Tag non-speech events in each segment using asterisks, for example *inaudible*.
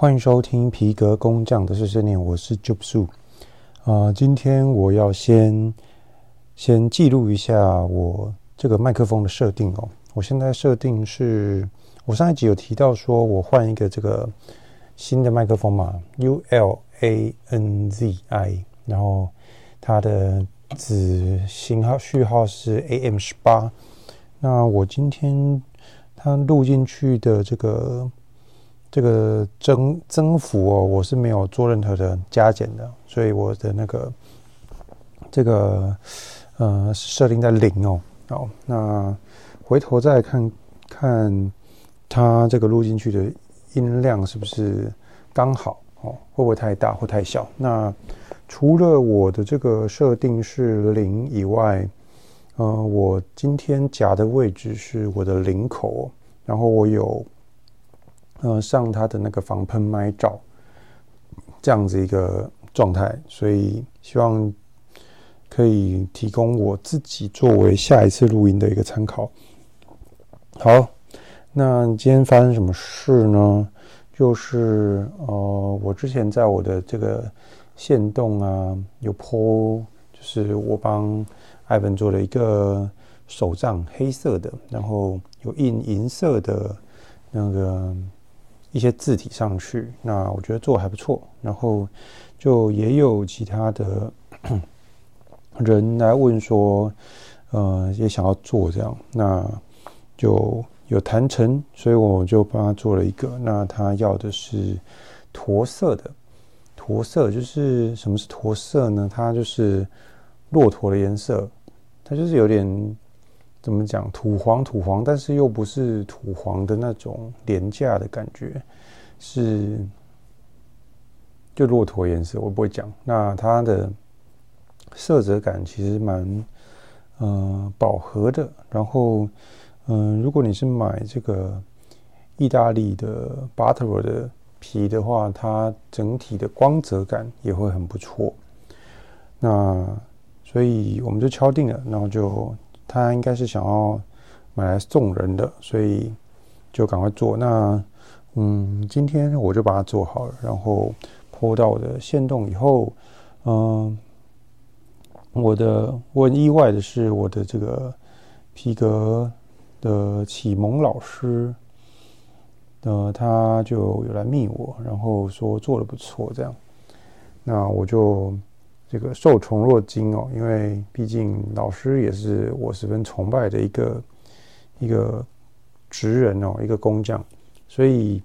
欢迎收听皮革工匠的碎碎念，我是 Jobsu。今天我要先先记录一下我这个麦克风的设定哦。我现在设定是，我上一集有提到说我换一个这个新的麦克风嘛，U L A N Z I，然后它的子型号序号是 A M 十八。那我今天它录进去的这个。这个增增幅哦，我是没有做任何的加减的，所以我的那个这个呃设定在零哦。好，那回头再看看它这个录进去的音量是不是刚好哦？会不会太大或太小？那除了我的这个设定是零以外，呃，我今天夹的位置是我的领口，然后我有。呃，上它的那个防喷麦罩，这样子一个状态，所以希望可以提供我自己作为下一次录音的一个参考。好，那今天发生什么事呢？就是呃，我之前在我的这个线动啊，有 po，就是我帮艾文做了一个手杖，黑色的，然后有印银色的那个。一些字体上去，那我觉得做还不错。然后就也有其他的 *coughs* 人来问说，呃，也想要做这样，那就有谈成，所以我就帮他做了一个。那他要的是驼色的，驼色就是什么是驼色呢？它就是骆驼的颜色，它就是有点。怎么讲？土黄土黄，但是又不是土黄的那种廉价的感觉，是就骆驼颜色。我不会讲。那它的色泽感其实蛮呃饱和的。然后嗯、如果你是买这个意大利的 Butter 的皮的话，它整体的光泽感也会很不错。那所以我们就敲定了，然后就。他应该是想要买来送人的，所以就赶快做。那嗯，今天我就把它做好了，然后 po 到我的线洞以后，嗯，我的我很意外的是，我的这个皮革的启蒙老师，呃，他就有来密我，然后说做的不错，这样，那我就。这个受宠若惊哦，因为毕竟老师也是我十分崇拜的一个一个职人哦，一个工匠，所以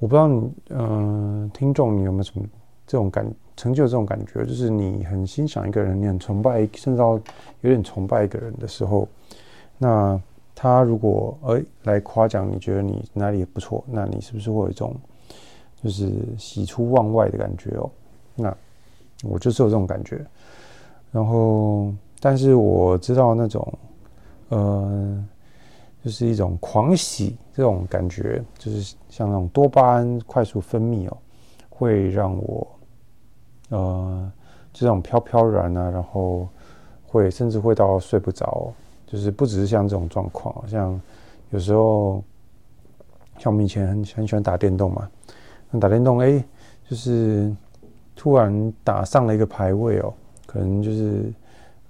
我不知道你嗯、听众你有没有什么这种感成就这种感觉，就是你很欣赏一个人，你很崇拜，甚至到有点崇拜一个人的时候，那他如果哎来夸奖你，觉得你哪里也不错，那你是不是会有一种就是喜出望外的感觉哦？那。我就是有这种感觉，然后，但是我知道那种，呃，就是一种狂喜这种感觉，就是像那种多巴胺快速分泌哦，会让我，呃，这种飘飘然啊，然后会甚至会到睡不着，就是不只是像这种状况，像有时候，像我们以前很很喜欢打电动嘛，那打电动哎，就是。突然打上了一个排位哦，可能就是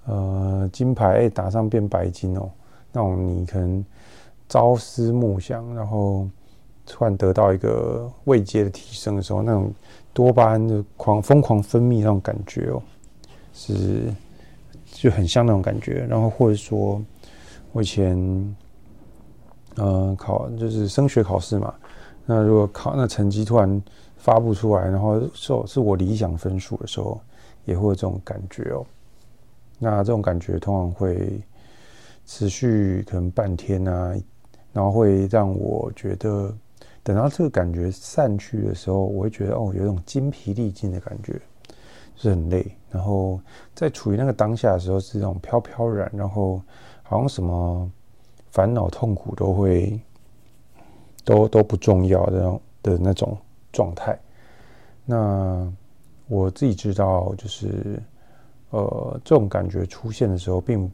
呃金牌哎打上变白金哦，那种你可能朝思暮想，然后突然得到一个位阶的提升的时候，那种多巴胺的狂疯狂分泌那种感觉哦，是就很像那种感觉。然后或者说我以前呃考就是升学考试嘛，那如果考那成绩突然。发布出来，然后是是我理想分数的时候，也会有这种感觉哦。那这种感觉通常会持续可能半天啊，然后会让我觉得，等到这个感觉散去的时候，我会觉得哦，有一种筋疲力尽的感觉，是很累。然后在处于那个当下的时候，是这种飘飘然，然后好像什么烦恼痛苦都会都都不重要的的那种。状态，那我自己知道，就是呃，这种感觉出现的时候，并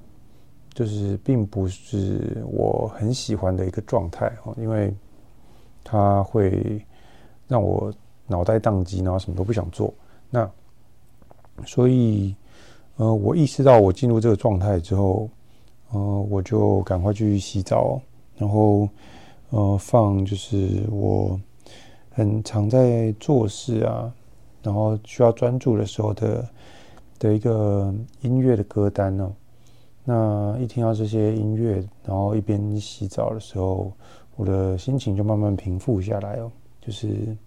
就是并不是我很喜欢的一个状态哦，因为它会让我脑袋宕机，然后什么都不想做。那所以，呃，我意识到我进入这个状态之后，呃，我就赶快去洗澡，然后呃，放就是我很常在做事啊，然后需要专注的时候的的一个音乐的歌单哦。那一听到这些音乐，然后一边洗澡的时候，我的心情就慢慢平复下来哦。就是，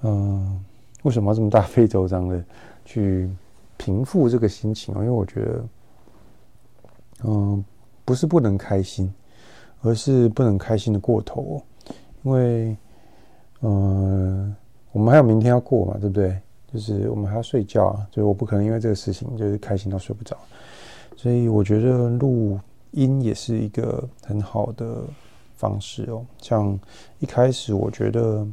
嗯、为什么要这么大费周章的去平复这个心情啊？因为我觉得，嗯、不是不能开心，而是不能开心的过头哦。因为，呃，我们还有明天要过嘛，对不对？就是我们还要睡觉啊，所以我不可能因为这个事情就是开心到睡不着。所以我觉得录音也是一个很好的方式哦。像一开始我觉得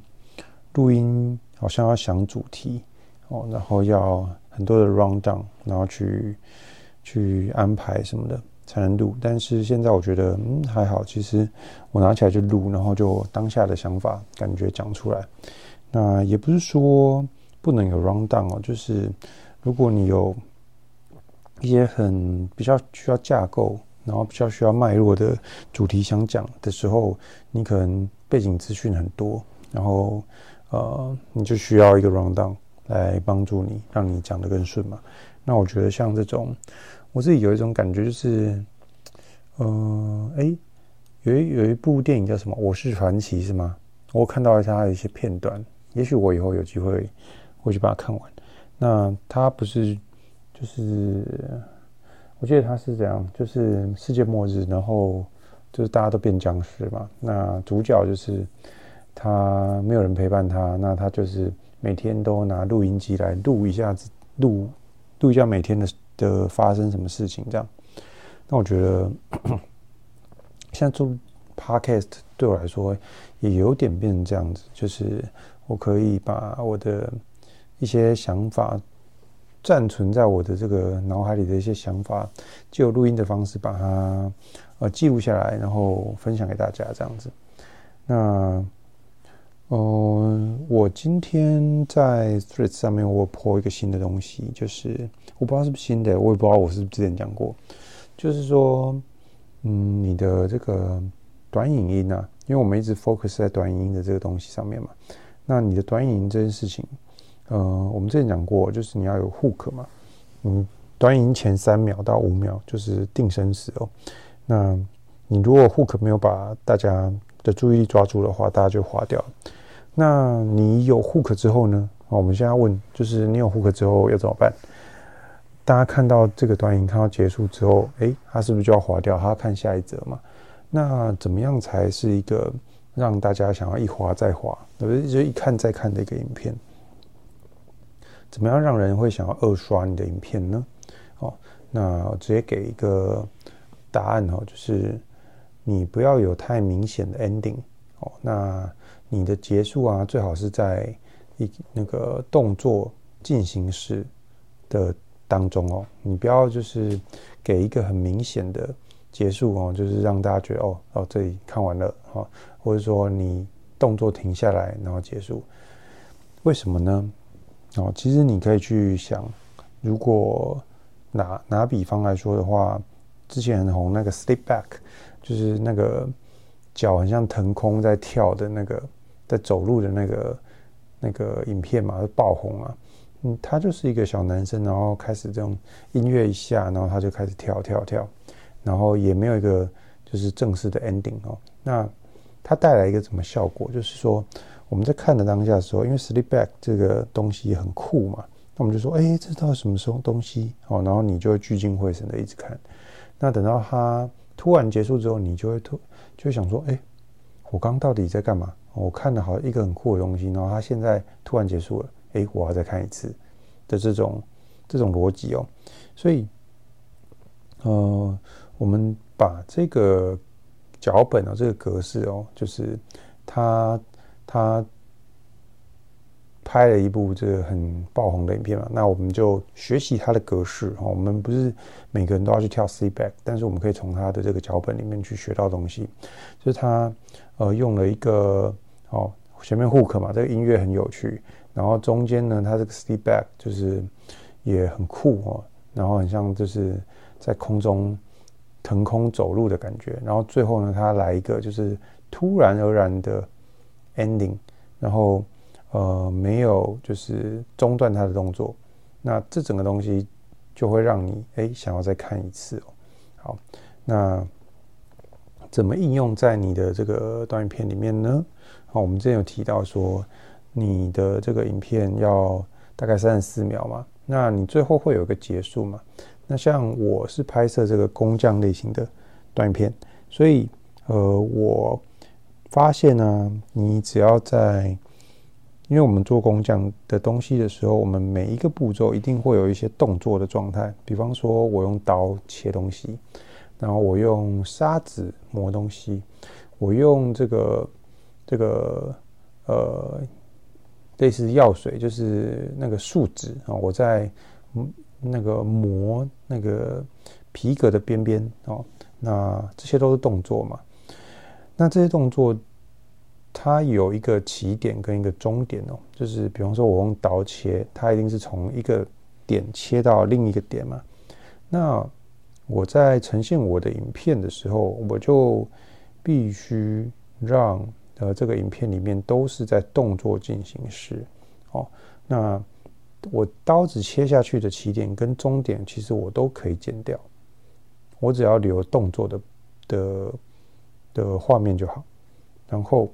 录音好像要想主题哦，然后要很多的 round down，然后去去安排什么的才能录。但是现在我觉得嗯还好，其实我拿起来就录，然后就当下的想法感觉讲出来。那也不是说不能有 round down 哦，就是如果你有。一些很比较需要架构，然后比较需要脉络的主题想讲的时候，你可能背景资讯很多，然后呃，你就需要一个 rundown 来帮助你，让你讲得更顺嘛。那我觉得像这种，我自己有一种感觉就是，呃，哎，有一有一部电影叫什么《我是传奇》是吗？我看到了它的一些片段，也许我以后有机会会去把它看完。那它不是。就是我记得他是这样，就是世界末日，然后就是大家都变僵尸嘛。那主角就是他没有人陪伴他，那他就是每天都拿录音机来录一下子，录录一下每天的的发生什么事情这样。那我觉得 *coughs* 现在做 podcast 对我来说也有点变成这样子，就是我可以把我的一些想法。暂存在我的这个脑海里的一些想法，就有录音的方式把它呃记录下来，然后分享给大家这样子。那，嗯、呃，我今天在 Threads 上面我 po 一个新的东西，就是我不知道是不是新的，我也不知道我是不是之前讲过，就是说，嗯，你的这个短影音啊，因为我们一直 focus 在短影音的这个东西上面嘛，那你的短影音这件事情。呃，我们之前讲过，就是你要有 hook 嘛，嗯，短影前三秒到五秒就是定生死哦。那你如果 hook 没有把大家的注意力抓住的话，大家就划掉。那你有 hook 之后呢？我们现在问，就是你有 hook 之后要怎么办？大家看到这个短影看到结束之后，诶，他是不是就要划掉？他要看下一则嘛？那怎么样才是一个让大家想要一划再划，对不对？就一看再看的一个影片？怎么样让人会想要二刷你的影片呢？哦，那我直接给一个答案哦，就是你不要有太明显的 ending 哦。那你的结束啊，最好是在一那个动作进行时的当中哦。你不要就是给一个很明显的结束哦，就是让大家觉得哦哦这里看完了哦，或者说你动作停下来然后结束，为什么呢？哦，其实你可以去想，如果拿拿比方来说的话，之前很红那个 Step Back，就是那个脚很像腾空在跳的那个，在走路的那个那个影片嘛，就爆红啊。嗯，他就是一个小男生，然后开始这种音乐一下，然后他就开始跳跳跳，然后也没有一个就是正式的 ending 哦。那他带来一个什么效果？就是说。我们在看的当下的时候，因为 sleep back 这个东西很酷嘛，那我们就说，哎，这到底什么时候东西？哦，然后你就会聚精会神的一直看。那等到它突然结束之后，你就会突就会想说，哎，我刚到底在干嘛？我看了好一个很酷的东西，然后它现在突然结束了，哎，我要再看一次的这种这种逻辑哦。所以，呃，我们把这个脚本哦，这个格式哦，就是他。他拍了一部这个很爆红的影片嘛，那我们就学习他的格式哦。我们不是每个人都要去跳 C back，但是我们可以从他的这个脚本里面去学到东西。就是他呃用了一个哦前面 hook 嘛，这个音乐很有趣，然后中间呢，它这个 step back 就是也很酷哦，然后很像就是在空中腾空走路的感觉，然后最后呢，它来一个就是突然而然的 ending，然后呃没有就是中断它的动作，那这整个东西就会让你哎想要再看一次哦。好，那怎么应用在你的这个短影片里面呢？好，我们之前有提到说，你的这个影片要大概三十四秒嘛，那你最后会有一个结束嘛？那像我是拍摄这个工匠类型的短片，所以呃，我发现呢，你只要在，因为我们做工匠的东西的时候，我们每一个步骤一定会有一些动作的状态，比方说我用刀切东西，然后我用砂纸磨东西，我用这个。这个呃，类似药水，就是那个树脂啊，我在那个磨那个皮革的边边哦，那这些都是动作嘛。那这些动作它有一个起点跟一个终点哦，就是比方说我用刀切，它一定是从一个点切到另一个点嘛。那我在呈现我的影片的时候，我就必须让。呃，这个影片里面都是在动作进行时，哦，那我刀子切下去的起点跟终点，其实我都可以剪掉，我只要留动作的的的画面就好，然后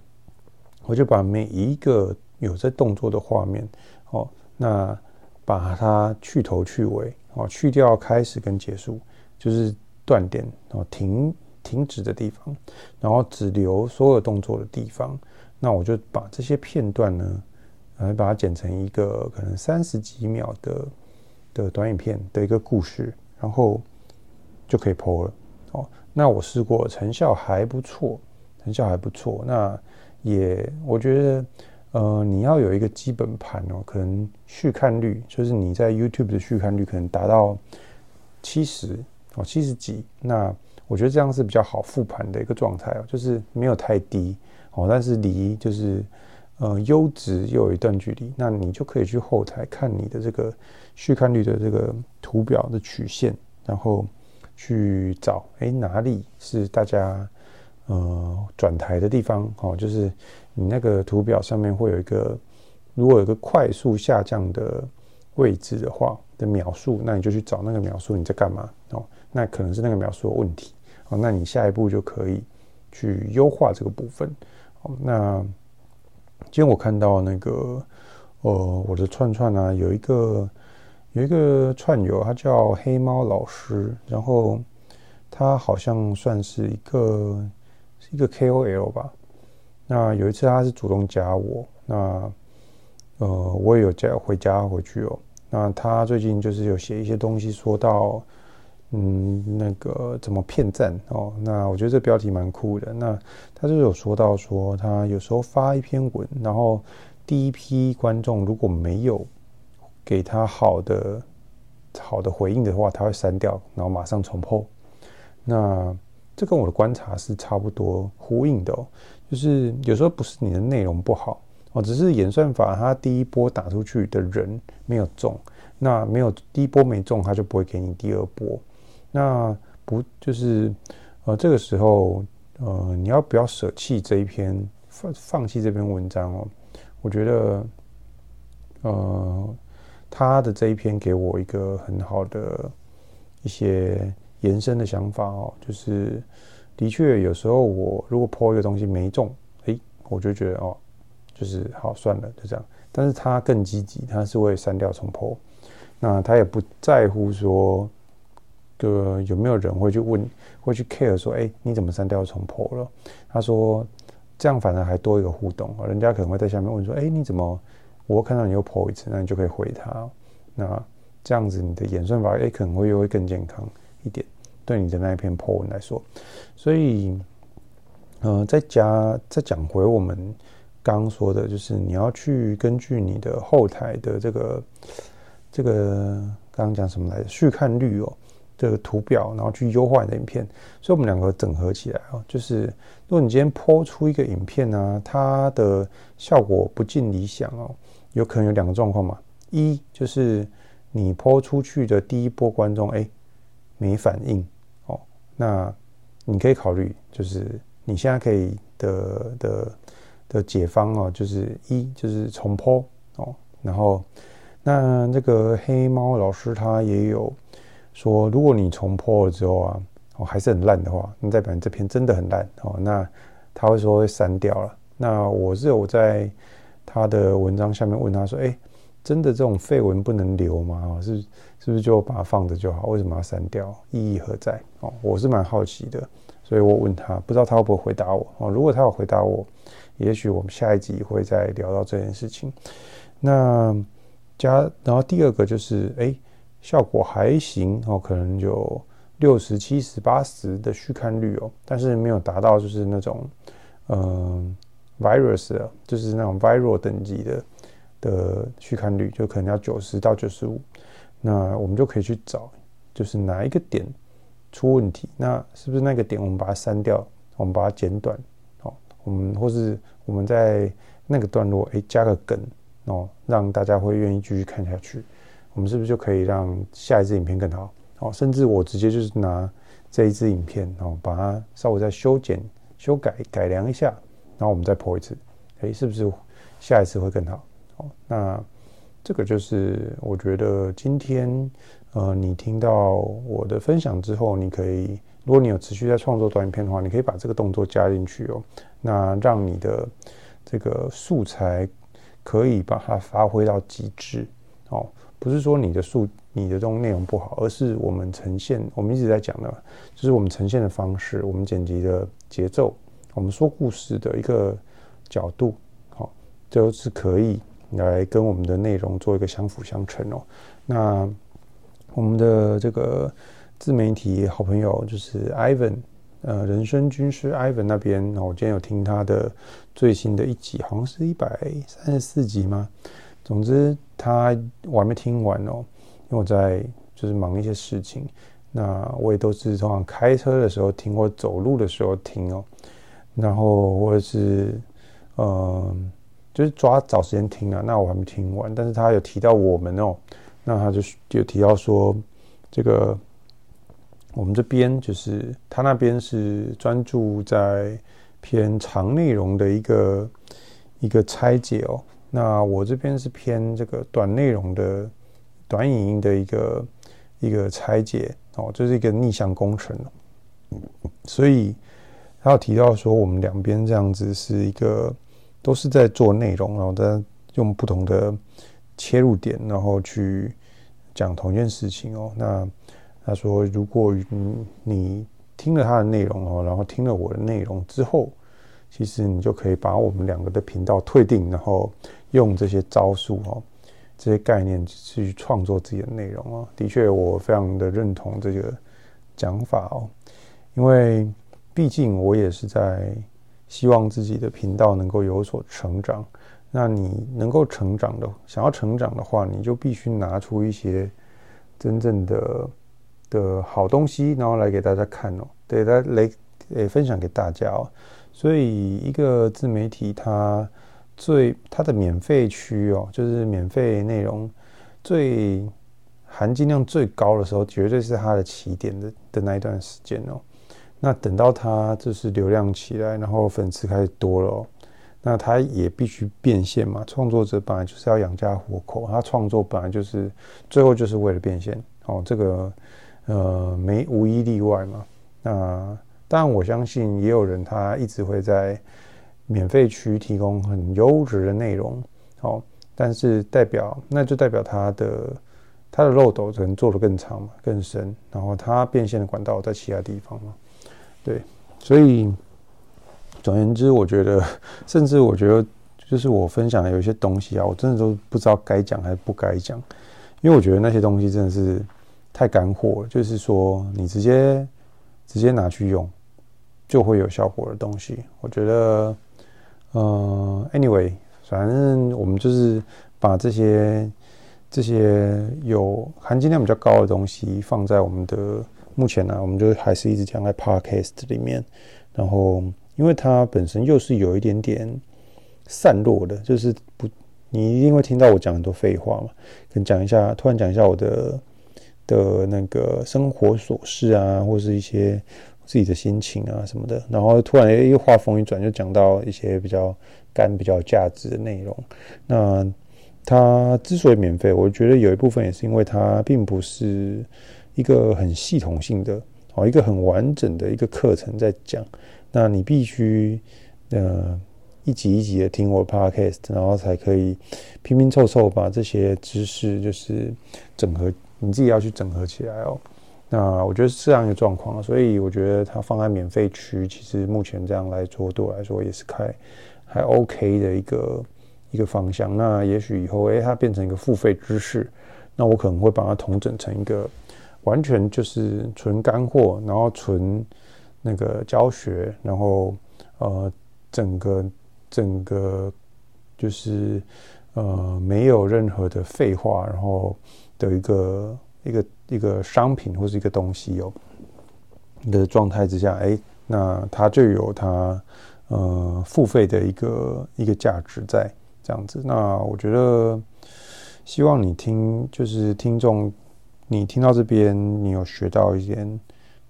我就把每一个有在动作的画面，哦，那把它去头去尾，哦，去掉开始跟结束，就是断点，哦，停。停止的地方，然后只留所有动作的地方。那我就把这些片段呢，来把它剪成一个可能三十几秒的的短影片的一个故事，然后就可以 po 了。哦，那我试过，成效还不错，成效还不错。那也我觉得，呃，你要有一个基本盘哦，可能续看率，就是你在 YouTube 的续看率可能达到七十哦，七十几那。我觉得这样是比较好复盘的一个状态哦，就是没有太低哦，但是离就是呃优质又有一段距离，那你就可以去后台看你的这个续看率的这个图表的曲线，然后去找哎哪里是大家呃转台的地方哦，就是你那个图表上面会有一个如果有一个快速下降的位置的话的描述，那你就去找那个描述你在干嘛哦，那可能是那个描述的问题。好，那你下一步就可以去优化这个部分。好，那今天我看到那个，呃，我的串串啊，有一个有一个串友，他叫黑猫老师，然后他好像算是一个一个 KOL 吧。那有一次他是主动加我，那呃，我也有加回加回去哦。那他最近就是有写一些东西，说到。嗯，那个怎么骗赞哦？那我觉得这标题蛮酷的。那他就有说到说，他有时候发一篇文，然后第一批观众如果没有给他好的好的回应的话，他会删掉，然后马上重 po。那这跟我的观察是差不多呼应的哦。就是有时候不是你的内容不好哦，只是演算法它第一波打出去的人没有中，那没有第一波没中，他就不会给你第二波。那不就是呃，这个时候呃，你要不要舍弃这一篇放放弃这篇文章哦？我觉得呃，他的这一篇给我一个很好的一些延伸的想法哦，就是的确有时候我如果 po 一个东西没中，诶，我就觉得哦，就是好算了，就这样。但是他更积极，他是会删掉重 po，那他也不在乎说。个有没有人会去问，会去 care 说，哎，你怎么删掉重 po 了？他说这样反而还多一个互动，人家可能会在下面问说，哎，你怎么我看到你又 po 一次，那你就可以回他。那这样子你的演算法，哎，可能会又会更健康一点，对你的那一篇 po 文来说。所以，呃，再加再讲回我们刚说的，就是你要去根据你的后台的这个这个刚刚讲什么来着？续看率哦。这个图表，然后去优化你的影片，所以我们两个整合起来啊，就是如果你今天 po 出一个影片呢、它的效果不尽理想哦，有可能有两个状况嘛，一就是你 po 出去的第一波观众哎没反应哦，那你可以考虑就是你现在可以的的的解方哦，就是一就是重 po 哦，然后那这个黑猫老师他也有。说，如果你重破了之后啊，哦还是很烂的话，那代表你这篇真的很烂哦。那他会说会删掉了。那我是有在他的文章下面问他说，哎，真的这种废文不能留吗？是是不是就把它放着就好？为什么要删掉？意义何在？哦，我是蛮好奇的，所以我问他，不知道他会不会回答我哦。如果他有回答我，也许我们下一集会再聊到这件事情。那加，然后第二个就是哎。效果还行哦，可能有六十七十八十的续看率哦，但是没有达到就是那种嗯 virus 啊，就是那种 viral 等级的的续看率，就可能要九十到九十五。那我们就可以去找，就是哪一个点出问题，那是不是那个点我们把它删掉，我们把它剪短哦，我们或是我们在那个段落诶加个梗哦，让大家会愿意继续看下去。我们是不是就可以让下一支影片更好？哦，甚至我直接就是拿这一支影片，哦，把它稍微再修剪、修改、改良一下，然后我们再播一次，诶，是不是下一次会更好？哦，那这个就是我觉得今天，呃，你听到我的分享之后，你可以，如果你有持续在创作短影片的话，你可以把这个动作加进去哦，那让你的这个素材可以把它发挥到极致，哦。不是说你的数、你的这种内容不好，而是我们呈现，我们一直在讲的，就是我们呈现的方式，我们剪辑的节奏，我们说故事的一个角度，好，就是可以来跟我们的内容做一个相辅相成哦。那我们的这个自媒体好朋友就是 Ivan，呃，人生军师 Ivan 那边，我今天有听他的最新的一集，好像是一百三十四集吗？总之，他我还没听完哦，因为我在就是忙一些事情。那我也都是通常开车的时候听，或走路的时候听哦。然后或者是嗯，就是抓找时间听啊。那我还没听完，但是他有提到我们哦，那他就有提到说，这个我们这边就是他那边是专注在偏长内容的一个一个拆解哦。那我这边是偏这个短内容的短影音的一个一个拆解哦，这是一个逆向工程，所以他有提到说，我们两边这样子是一个都是在做内容，然后在用不同的切入点，然后去讲同一件事情哦。那他说，如果你你听了他的内容哦，然后听了我的内容之后，其实你就可以把我们两个的频道退订，然后。用这些招数哦，这些概念去创作自己的内容哦，的确我非常的认同这个讲法哦，因为毕竟我也是在希望自己的频道能够有所成长。那你能够成长的，想要成长的话，你就必须拿出一些真正的的好东西，然后来给大家看哦，对，来来诶分享给大家哦。所以一个自媒体它。最它的免费区哦，就是免费内容最含金量最高的时候，绝对是它的起点的的那一段时间哦。那等到它就是流量起来，然后粉丝开始多了哦，那它也必须变现嘛。创作者本来就是要养家糊口，他创作本来就是最后就是为了变现哦。这个呃没无一例外嘛。那当然我相信也有人他一直会在。免费区提供很优质的内容，好，但是代表那就代表它的它的漏斗可能做得更长嘛，更深，然后它变现的管道在其他地方嘛，对，所以总而言之，我觉得，*laughs* 甚至我觉得，就是我分享的有一些东西啊，我真的都不知道该讲还是不该讲，因为我觉得那些东西真的是太干货了，就是说你直接直接拿去用就会有效果的东西，我觉得。呃，anyway，反正我们就是把这些这些有含金量比较高的东西放在我们的目前呢、我们就还是一直讲在 Podcast 里面。然后，因为它本身又是有一点点散落的，就是不，你一定会听到我讲很多废话嘛。跟讲一下，突然讲一下我的的那个生活琐事啊，或是一些自己的心情啊什么的。然后突然又话锋一转，就讲到一些比较干、比较价值的内容。那它之所以免费，我觉得有一部分也是因为它并不是一个很系统性的哦，一个很完整的一个课程在讲。那你必须呃一集一集的听我的 podcast，然后才可以拼拼凑凑把这些知识就是整合，你自己要去整合起来哦。那我觉得是这样一个状况，所以我觉得它放在免费区，其实目前这样来做，对我来说也是开还 OK 的一个。一个方向，那也许以后，诶，它变成一个付费知识，那我可能会把它统整成一个完全就是纯干货，然后纯那个教学，然后呃，整个整个就是呃，没有任何的废话，然后的一个一个一个商品或是一个东西哦的状态之下，诶，那它就有它呃付费的一个一个价值在。这样子，那我觉得，希望你听，就是听众，你听到这边，你有学到一点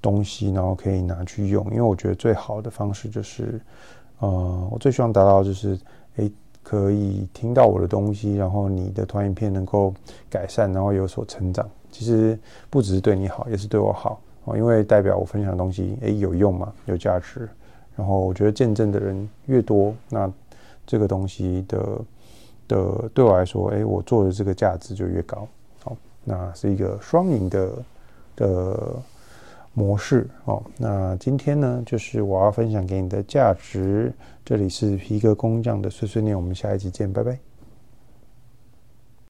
东西，然后可以拿去用。因为我觉得最好的方式就是，呃，我最希望达到就是，诶，可以听到我的东西，然后你的团影片能够改善，然后有所成长。其实不只是对你好，也是对我好哦，因为代表我分享的东西，诶，有用嘛，有价值。然后我觉得见证的人越多，那。这个东西的的对我来说，哎，我做的这个价值就越高，好，那是一个双赢的的模式，哦，那今天呢，就是我要分享给你的价值，这里是皮革工匠的碎碎念，我们下一集见，拜拜。